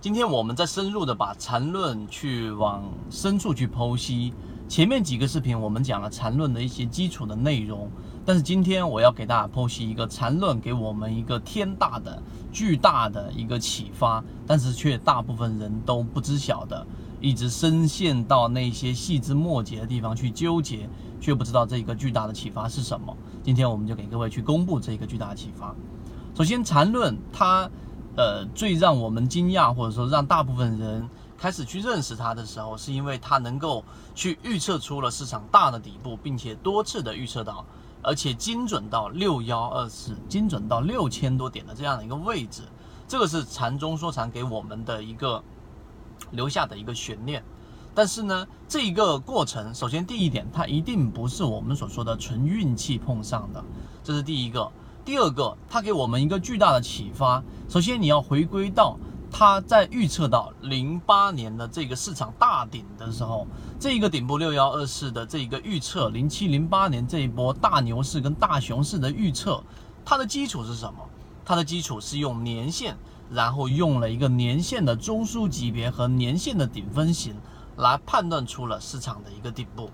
今天我们在深入的把缠论去往深处去剖析。前面几个视频我们讲了缠论的一些基础的内容，但是今天我要给大家剖析一个缠论给我们一个天大的、巨大的一个启发，但是却大部分人都不知晓的，一直深陷到那些细枝末节的地方去纠结，却不知道这一个巨大的启发是什么。今天我们就给各位去公布这个巨大的启发。首先，缠论它。呃，最让我们惊讶，或者说让大部分人开始去认识它的时候，是因为它能够去预测出了市场大的底部，并且多次的预测到，而且精准到六幺二四，精准到六千多点的这样的一个位置。这个是禅中说禅给我们的一个留下的一个悬念。但是呢，这一个过程，首先第一点，它一定不是我们所说的纯运气碰上的，这是第一个。第二个，它给我们一个巨大的启发。首先，你要回归到它在预测到零八年的这个市场大顶的时候，这一个顶部六幺二四的这一个预测，零七零八年这一波大牛市跟大熊市的预测，它的基础是什么？它的基础是用年线，然后用了一个年线的中枢级别和年线的顶分型来判断出了市场的一个顶部。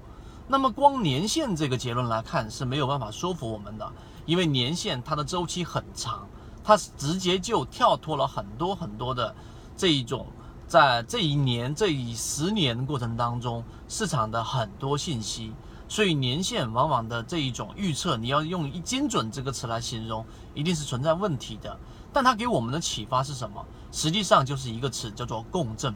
那么光年线这个结论来看是没有办法说服我们的。因为年限它的周期很长，它直接就跳脱了很多很多的这一种，在这一年这一十年过程当中市场的很多信息，所以年限往往的这一种预测，你要用精准这个词来形容，一定是存在问题的。但它给我们的启发是什么？实际上就是一个词，叫做共振。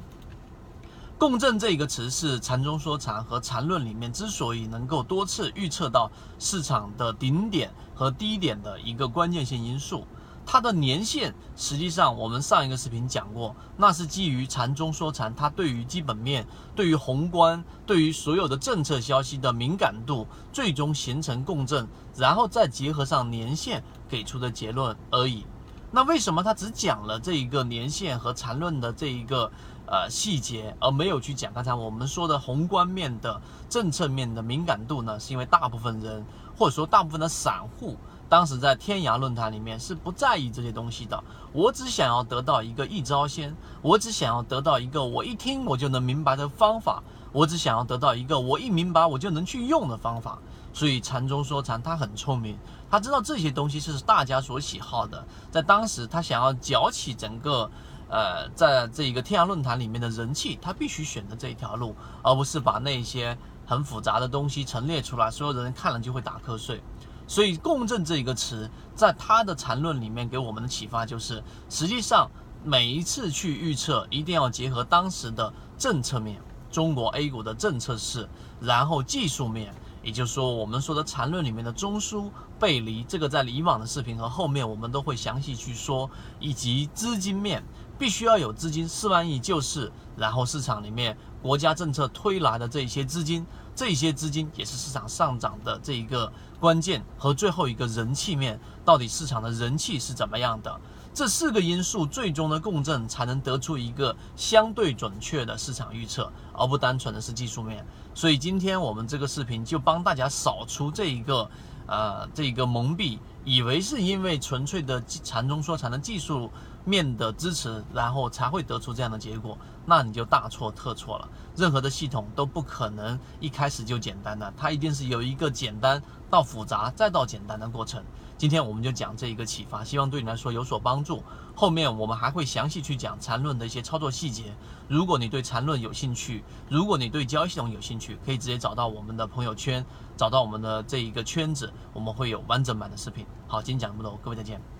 共振这一个词是禅中说禅和禅论里面之所以能够多次预测到市场的顶点和低点的一个关键性因素。它的年限实际上我们上一个视频讲过，那是基于禅中说禅，它对于基本面、对于宏观、对于所有的政策消息的敏感度，最终形成共振，然后再结合上年限给出的结论而已。那为什么他只讲了这一个年限和缠论的这一个呃细节，而没有去讲刚才我们说的宏观面的政策面的敏感度呢？是因为大部分人或者说大部分的散户，当时在天涯论坛里面是不在意这些东西的。我只想要得到一个一招鲜，我只想要得到一个我一听我就能明白的方法，我只想要得到一个我一明白我就能去用的方法。所以禅中说禅，他很聪明，他知道这些东西是大家所喜好的，在当时他想要搅起整个，呃，在这一个天涯论坛里面的人气，他必须选择这一条路，而不是把那些很复杂的东西陈列出来，所有人看了就会打瞌睡。所以共振这一个词，在他的禅论里面给我们的启发就是，实际上每一次去预测，一定要结合当时的政策面，中国 A 股的政策是，然后技术面。也就是说，我们说的缠论里面的中枢背离，这个在以往的视频和后面我们都会详细去说，以及资金面必须要有资金四万亿救市，然后市场里面国家政策推来的这些资金，这些资金也是市场上涨的这一个关键和最后一个人气面，到底市场的人气是怎么样的？这四个因素最终的共振，才能得出一个相对准确的市场预测，而不单纯的是技术面。所以今天我们这个视频就帮大家扫除这一个，呃，这一个蒙蔽，以为是因为纯粹的禅中说禅的技术面的支持，然后才会得出这样的结果，那你就大错特错了。任何的系统都不可能一开始就简单的，它一定是有一个简单到复杂再到简单的过程。今天我们就讲这一个启发，希望对你来说有所帮助。后面我们还会详细去讲缠论的一些操作细节。如果你对缠论有兴趣，如果你对交易系统有兴趣，可以直接找到我们的朋友圈，找到我们的这一个圈子，我们会有完整版的视频。好，今天讲这么多，各位再见。